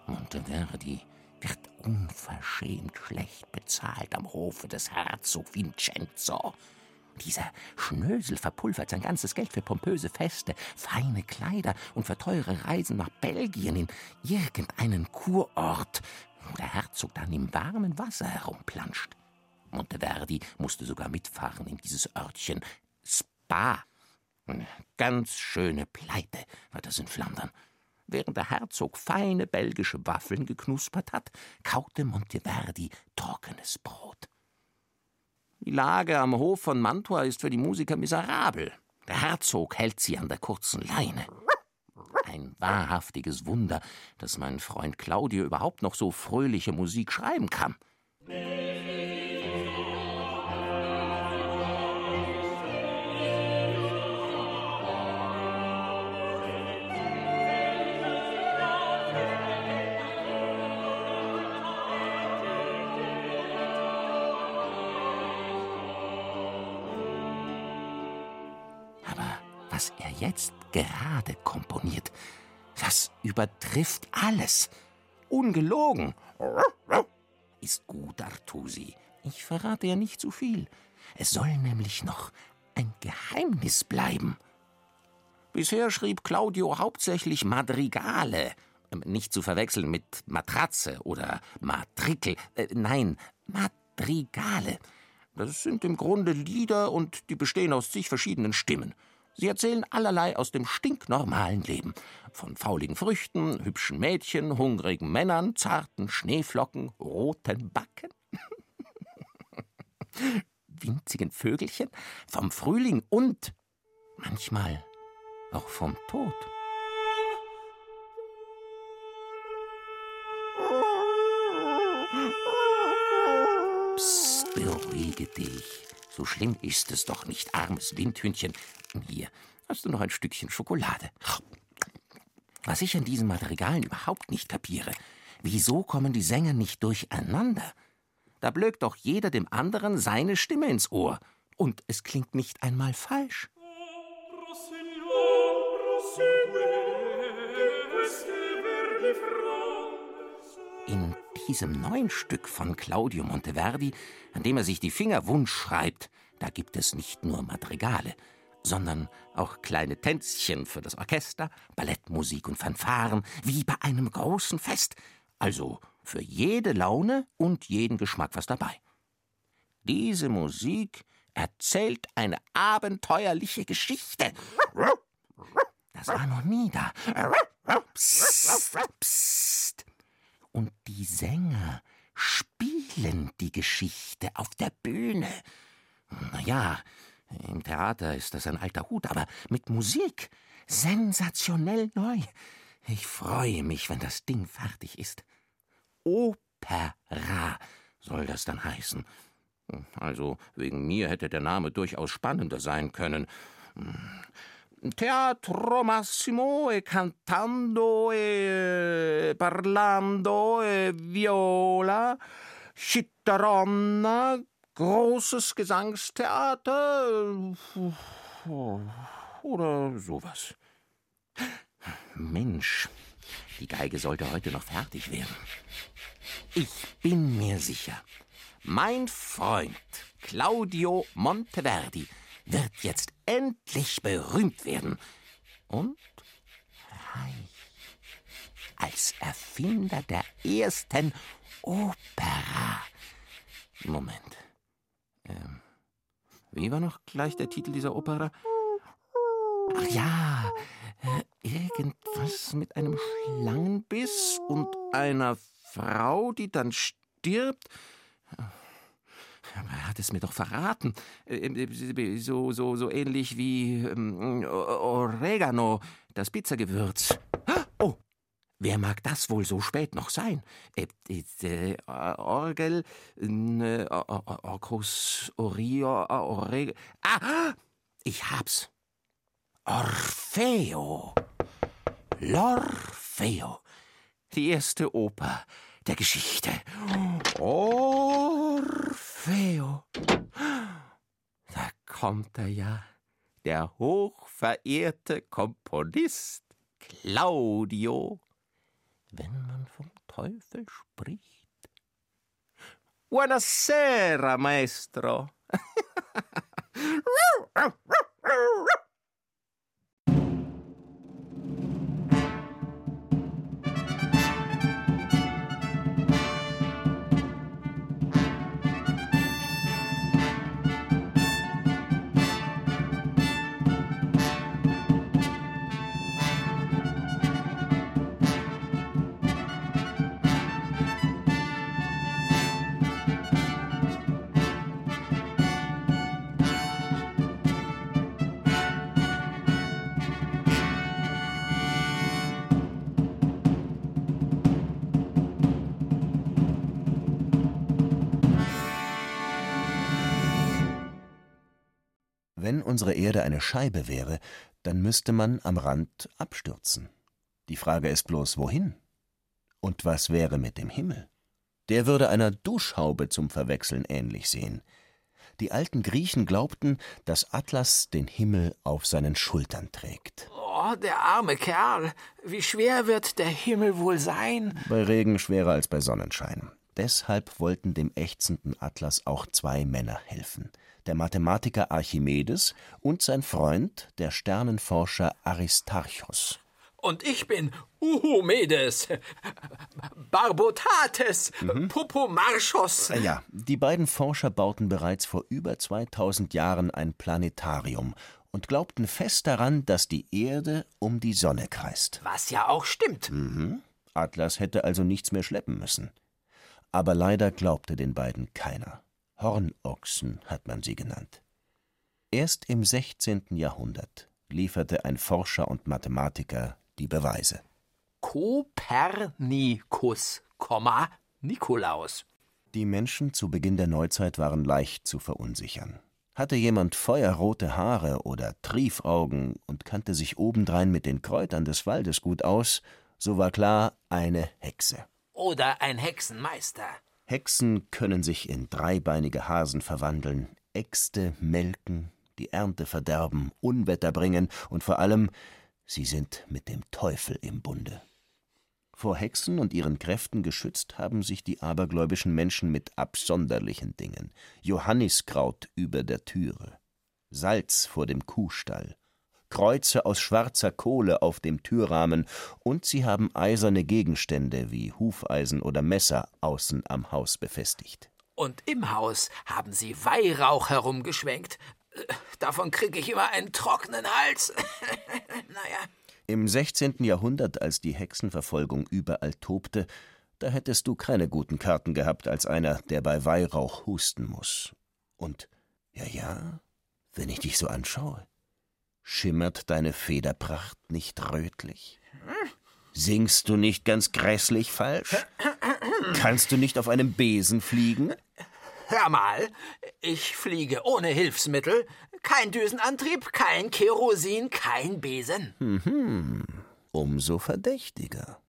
S16: Monteverdi wird unverschämt schlecht bezahlt am Hofe des Herzog Vincenzo. Dieser Schnösel verpulvert sein ganzes Geld für pompöse Feste, feine Kleider und für teure Reisen nach Belgien in irgendeinen Kurort, wo der Herzog dann im warmen Wasser herumplanscht. Monteverdi musste sogar mitfahren in dieses Örtchen Spa. Ganz schöne Pleite war das in Flandern. Während der Herzog feine belgische Waffeln geknuspert hat, kaute Monteverdi trockenes Brot. Die Lage am Hof von Mantua ist für die Musiker miserabel. Der Herzog hält sie an der kurzen Leine. Ein wahrhaftiges Wunder, dass mein Freund Claudio überhaupt noch so fröhliche Musik schreiben kann. Aber jetzt gerade komponiert, das übertrifft alles. Ungelogen. Ist gut, Artusi. Ich verrate ja nicht zu viel. Es soll nämlich noch ein Geheimnis bleiben. Bisher schrieb Claudio hauptsächlich Madrigale. Ähm, Nicht zu verwechseln mit Matratze oder Matrikel. Äh, nein, Madrigale. Das sind im Grunde Lieder und die bestehen aus zig verschiedenen Stimmen. Sie erzählen allerlei aus dem stinknormalen Leben. Von fauligen Früchten, hübschen Mädchen, hungrigen Männern, zarten Schneeflocken, roten Backen, winzigen Vögelchen, vom Frühling und manchmal auch vom Tod. Psst, beruhige dich. So schlimm ist es doch nicht, armes Windhündchen. Hier hast du noch ein Stückchen Schokolade. Was ich an diesen Madrigalen überhaupt nicht kapiere, wieso kommen die Sänger nicht durcheinander? Da blökt doch jeder dem anderen seine Stimme ins Ohr. Und es klingt nicht einmal falsch. In diesem neuen Stück von Claudio Monteverdi, an dem er sich die Finger wund schreibt, da gibt es nicht nur Madrigale, sondern auch kleine Tänzchen für das Orchester, Ballettmusik und Fanfaren, wie bei einem großen Fest. Also für jede Laune und jeden Geschmack was dabei. Diese Musik erzählt eine abenteuerliche Geschichte. Das war noch nie da. Psst, psst. Und die Sänger spielen die Geschichte auf der Bühne. Naja, im Theater ist das ein alter Hut, aber mit Musik sensationell neu. Ich freue mich, wenn das Ding fertig ist. Opera soll das dann heißen. Also wegen mir hätte der Name durchaus spannender sein können. Teatro Massimo e cantando e parlando e viola, Chitteronna, großes Gesangstheater oder sowas. Mensch, die Geige sollte heute noch fertig werden. Ich bin mir sicher, mein Freund Claudio Monteverdi wird jetzt endlich berühmt werden und reich als Erfinder der ersten Opera. Moment. Ähm, Wie war noch gleich der Titel dieser Opera? Ach ja, äh, irgendwas mit einem Schlangenbiss und einer Frau, die dann stirbt. Er hat es mir doch verraten. Äh, so, so, so ähnlich wie ähm, Oregano, das Pizzagewürz. Oh, wer mag das wohl so spät noch sein? Äh, äh, Orgel, äh, Orcus, Orio, Oreg... Ah, ich hab's. Orfeo. L'Orfeo. Die erste Oper der Geschichte. Orfeo. Da kommt er ja, der hochverehrte Komponist Claudio. Wenn man vom Teufel spricht. Buonasera, maestro.
S6: unsere Erde eine Scheibe wäre, dann müsste man am Rand abstürzen. Die Frage ist bloß, wohin? Und was wäre mit dem Himmel? Der würde einer Duschhaube zum Verwechseln ähnlich sehen. Die alten Griechen glaubten, dass Atlas den Himmel auf seinen Schultern trägt.
S5: Oh, der arme Kerl. Wie schwer wird der Himmel wohl sein?
S6: Bei Regen schwerer als bei Sonnenschein. Deshalb wollten dem ächzenden Atlas auch zwei Männer helfen der Mathematiker Archimedes und sein Freund, der Sternenforscher Aristarchos.
S5: Und ich bin Uhumedes, Barbotates, mhm. Popomarchos.
S6: Äh, ja, die beiden Forscher bauten bereits vor über 2000 Jahren ein Planetarium und glaubten fest daran, dass die Erde um die Sonne kreist.
S5: Was ja auch stimmt.
S6: Mhm. Atlas hätte also nichts mehr schleppen müssen. Aber leider glaubte den beiden keiner. Hornochsen hat man sie genannt. Erst im 16. Jahrhundert lieferte ein Forscher und Mathematiker die Beweise.
S5: Kopernikus, Nikolaus.
S6: Die Menschen zu Beginn der Neuzeit waren leicht zu verunsichern. Hatte jemand feuerrote Haare oder Triefaugen und kannte sich obendrein mit den Kräutern des Waldes gut aus, so war klar eine Hexe.
S5: Oder ein Hexenmeister.
S6: Hexen können sich in dreibeinige Hasen verwandeln, Äxte melken, die Ernte verderben, Unwetter bringen und vor allem, sie sind mit dem Teufel im Bunde. Vor Hexen und ihren Kräften geschützt haben sich die abergläubischen Menschen mit absonderlichen Dingen. Johanniskraut über der Türe, Salz vor dem Kuhstall, Kreuze aus schwarzer Kohle auf dem Türrahmen, und sie haben eiserne Gegenstände wie Hufeisen oder Messer außen am Haus befestigt.
S5: Und im Haus haben sie Weihrauch herumgeschwenkt. Davon kriege ich immer einen trockenen Hals. naja.
S6: Im 16. Jahrhundert, als die Hexenverfolgung überall tobte, da hättest du keine guten Karten gehabt als einer, der bei Weihrauch husten muss. Und, ja, ja, wenn ich dich so anschaue, Schimmert deine Federpracht nicht rötlich? Singst du nicht ganz grässlich falsch? Kannst du nicht auf einem Besen fliegen?
S5: Hör mal, ich fliege ohne Hilfsmittel. Kein Düsenantrieb, kein Kerosin, kein Besen.
S6: Mhm. Umso verdächtiger.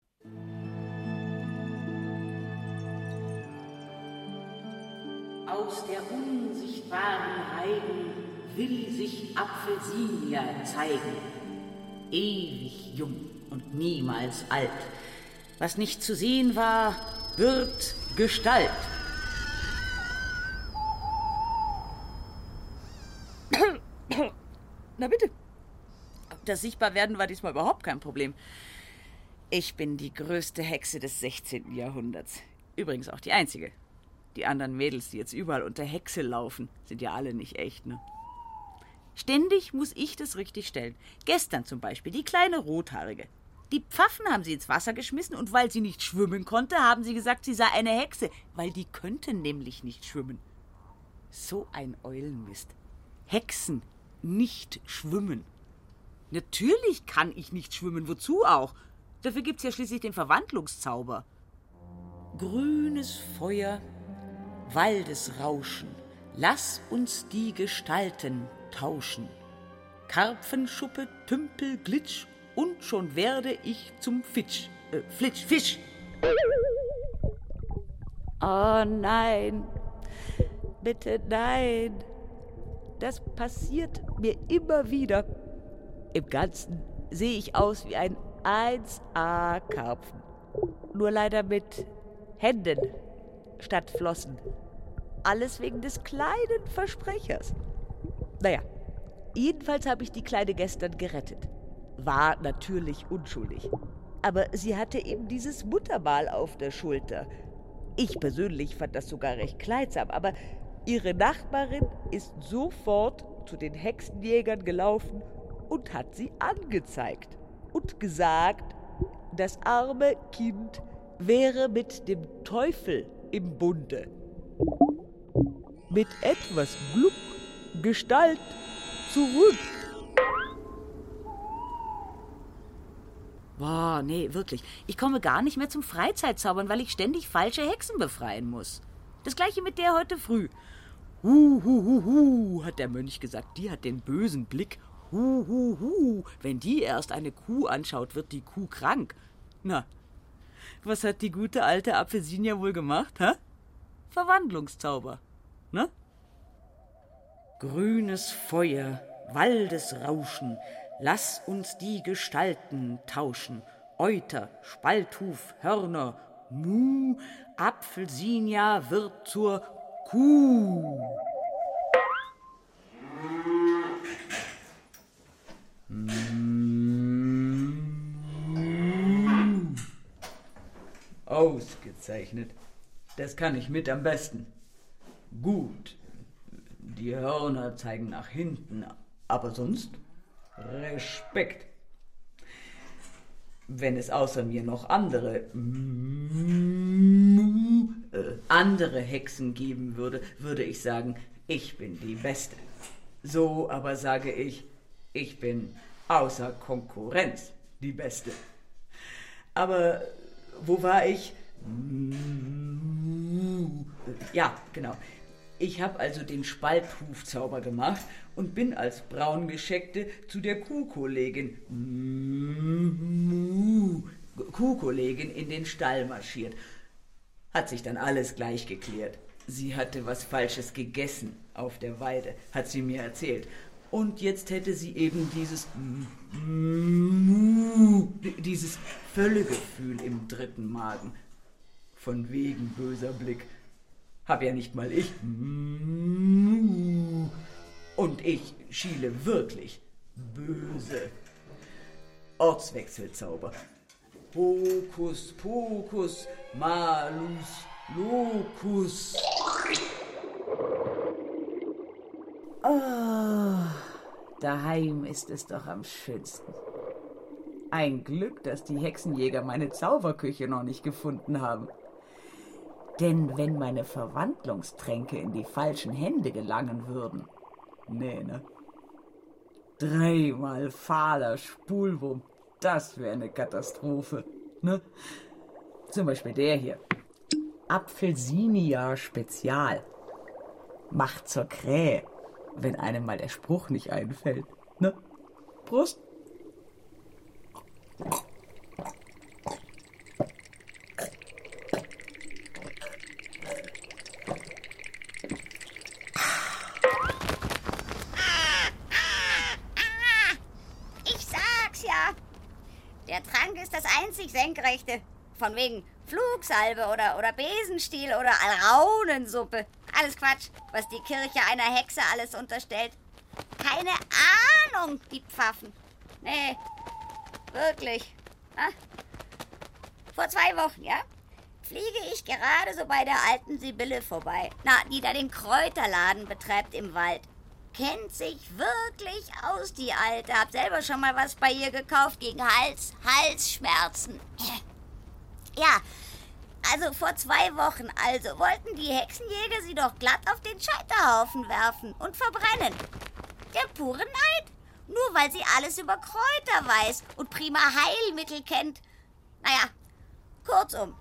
S17: Aus der unsichtbaren Heiden will sich Apfelsinia zeigen. Ewig jung und niemals alt. Was nicht zu sehen war, wird Gestalt.
S18: Na bitte. Das Sichtbarwerden war diesmal überhaupt kein Problem. Ich bin die größte Hexe des 16. Jahrhunderts. Übrigens auch die einzige. Die anderen Mädels, die jetzt überall unter Hexe laufen, sind ja alle nicht echt, ne? Ständig muss ich das richtig stellen. Gestern zum Beispiel, die kleine Rothaarige. Die Pfaffen haben sie ins Wasser geschmissen und weil sie nicht schwimmen konnte, haben sie gesagt, sie sei eine Hexe, weil die könnte nämlich nicht schwimmen. So ein Eulenmist. Hexen nicht schwimmen. Natürlich kann ich nicht schwimmen, wozu auch? Dafür gibt's ja schließlich den Verwandlungszauber. Grünes Feuer, Waldesrauschen, lass uns die Gestalten tauschen. Karpfenschuppe, Tümpel, Glitsch und schon werde ich zum Fitsch, äh, Flitsch, Fisch. Oh nein, bitte nein. Das passiert mir immer wieder. Im Ganzen sehe ich aus wie ein 1A-Karpfen. Nur leider mit Händen statt Flossen. Alles wegen des kleinen Versprechers. Naja, jedenfalls habe ich die Kleine gestern gerettet. War natürlich unschuldig. Aber sie hatte eben dieses Muttermal auf der Schulter. Ich persönlich fand das sogar recht kleidsam, aber ihre Nachbarin ist sofort zu den Hexenjägern gelaufen und hat sie angezeigt und gesagt, das arme Kind wäre mit dem Teufel im Bunde. Mit etwas Glück, Gestalt zurück. Boah, nee, wirklich. Ich komme gar nicht mehr zum Freizeitzaubern, weil ich ständig falsche Hexen befreien muss. Das gleiche mit der heute früh. Hu, hu, hu, hu, hat der Mönch gesagt. Die hat den bösen Blick. Hu, hu, hu. Wenn die erst eine Kuh anschaut, wird die Kuh krank. Na, was hat die gute alte Apfelsinia wohl gemacht, hä? Verwandlungszauber, ne? Grünes Feuer, Waldesrauschen, lass uns die Gestalten tauschen. Euter, Spalthuf, Hörner, Mu, Apfelsinia wird zur Kuh. Ausgezeichnet. Das kann ich mit am besten. Gut. Die Hörner zeigen nach hinten, aber sonst Respekt. Wenn es außer mir noch andere andere Hexen geben würde, würde ich sagen, ich bin die Beste. So aber sage ich, ich bin außer Konkurrenz die Beste. Aber wo war ich? Ja, genau. Ich habe also den Spalthufzauber gemacht und bin als Braungescheckte zu der Kuhkollegin Kuhkollegin in den Stall marschiert. Hat sich dann alles gleich geklärt. Sie hatte was Falsches gegessen auf der Weide, hat sie mir erzählt. Und jetzt hätte sie eben dieses dieses Völlegefühl im dritten Magen. Von wegen böser Blick. Hab ja nicht mal ich. Und ich schiele wirklich böse. Ortswechselzauber. Hokus pokus, malus locus. Oh, daheim ist es doch am schönsten. Ein Glück, dass die Hexenjäger meine Zauberküche noch nicht gefunden haben. Denn wenn meine Verwandlungstränke in die falschen Hände gelangen würden, nee, ne? Dreimal fahler Spulwurm, das wäre eine Katastrophe, ne? Zum Beispiel der hier. Apfelsinia Spezial. Macht zur Krähe, wenn einem mal der Spruch nicht einfällt, ne? Prost!
S19: Ich sag's ja. Der Trank ist das einzig Senkrechte. Von wegen Flugsalbe oder, oder Besenstiel oder Alraunensuppe. Alles Quatsch, was die Kirche einer Hexe alles unterstellt. Keine Ahnung, die Pfaffen. Nee, wirklich. Ah. Vor zwei Wochen, ja? Fliege ich gerade so bei der alten Sibylle vorbei. Na, die da den Kräuterladen betreibt im Wald. Kennt sich wirklich aus, die Alte. Hab selber schon mal was bei ihr gekauft gegen Hals, Halsschmerzen. Ja, also vor zwei Wochen also wollten die Hexenjäger sie doch glatt auf den Scheiterhaufen werfen und verbrennen. Der pure Neid. Nur weil sie alles über Kräuter weiß und prima Heilmittel kennt. Naja, kurzum,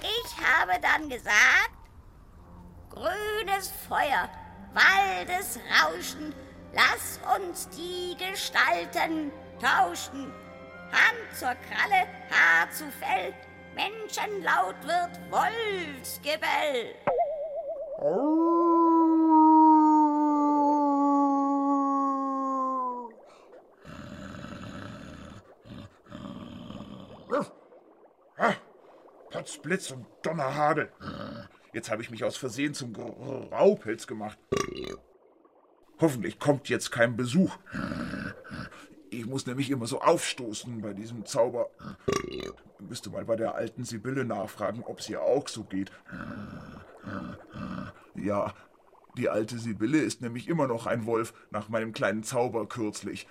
S19: ich habe dann gesagt, grünes Feuer, Waldesrauschen, lass uns die Gestalten tauschen. Hand zur Kralle, Haar zu Fell, Menschenlaut wird Wolfsgebell.
S15: Potzblitz und Donnerhagel. Jetzt habe ich mich aus Versehen zum Graupelz gemacht. Hoffentlich kommt jetzt kein Besuch. Ich muss nämlich immer so aufstoßen bei diesem Zauber. Müsste mal bei der alten Sibylle nachfragen, ob es ihr auch so geht. Ja, die alte Sibylle ist nämlich immer noch ein Wolf nach meinem kleinen Zauber kürzlich.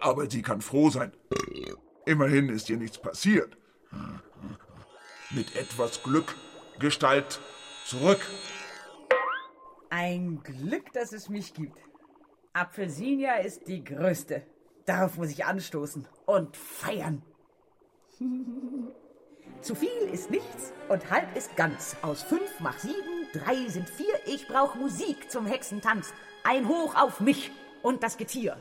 S15: Aber sie kann froh sein. Immerhin ist ihr nichts passiert. Mit etwas Glück, Gestalt, zurück.
S18: Ein Glück, dass es mich gibt. Apfelsinia ist die größte. Darauf muss ich anstoßen und feiern. Zu viel ist nichts und halb ist ganz. Aus fünf mach sieben, drei sind vier. Ich brauch Musik zum Hexentanz. Ein Hoch auf mich und das Getier.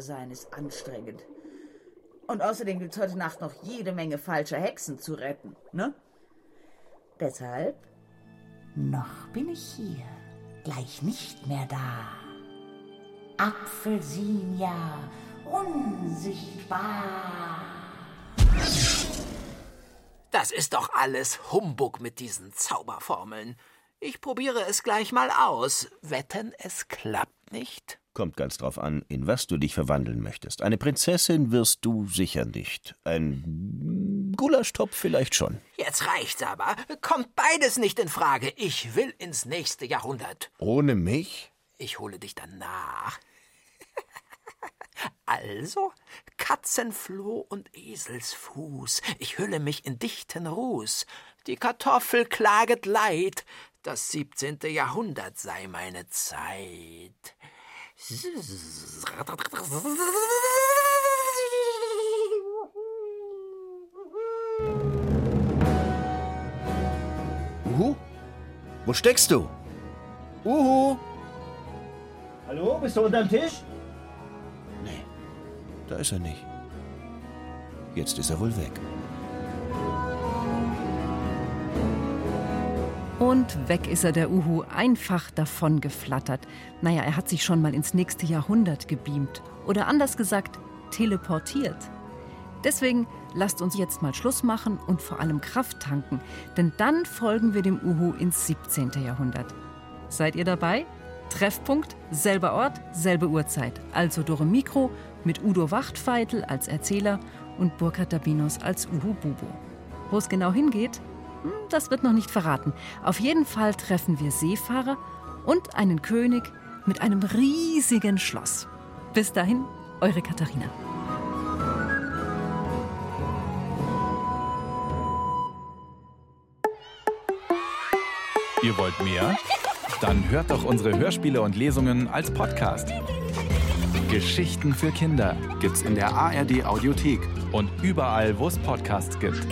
S18: Sein ist anstrengend. Und außerdem gibt es heute Nacht noch jede Menge falscher Hexen zu retten, ne? Deshalb, noch bin ich hier, gleich nicht mehr da. Apfelsinia, unsichtbar.
S5: Das ist doch alles Humbug mit diesen Zauberformeln. Ich probiere es gleich mal aus. Wetten, es klappt nicht?
S6: Kommt ganz drauf an, in was du dich verwandeln möchtest. Eine Prinzessin wirst du sicher nicht. Ein Gulaschtopf vielleicht schon.
S5: Jetzt reicht's aber. Kommt beides nicht in Frage. Ich will ins nächste Jahrhundert.
S6: Ohne mich?
S5: Ich hole dich dann nach. Also, Katzenfloh und Eselsfuß, ich hülle mich in dichten Ruß. Die Kartoffel klaget Leid, das siebzehnte Jahrhundert sei meine Zeit.
S6: Uhu? Wo steckst du? Uhu?
S20: Hallo, bist du unterm Tisch?
S6: Nee, da ist er nicht. Jetzt ist er wohl weg.
S3: Und weg ist er, der Uhu, einfach davon geflattert. Naja, er hat sich schon mal ins nächste Jahrhundert gebeamt. Oder anders gesagt, teleportiert. Deswegen lasst uns jetzt mal Schluss machen und vor allem Kraft tanken, denn dann folgen wir dem Uhu ins 17. Jahrhundert. Seid ihr dabei? Treffpunkt, selber Ort, selbe Uhrzeit. Also Dore Mikro mit Udo Wachtfeitel als Erzähler und Burkhard Dabinos als Uhu Bubo. Wo es genau hingeht, das wird noch nicht verraten. Auf jeden Fall treffen wir Seefahrer und einen König mit einem riesigen Schloss. Bis dahin, eure Katharina.
S21: Ihr wollt mehr? Dann hört doch unsere Hörspiele und Lesungen als Podcast. Geschichten für Kinder gibt's in der ARD Audiothek und überall, wo es Podcasts gibt.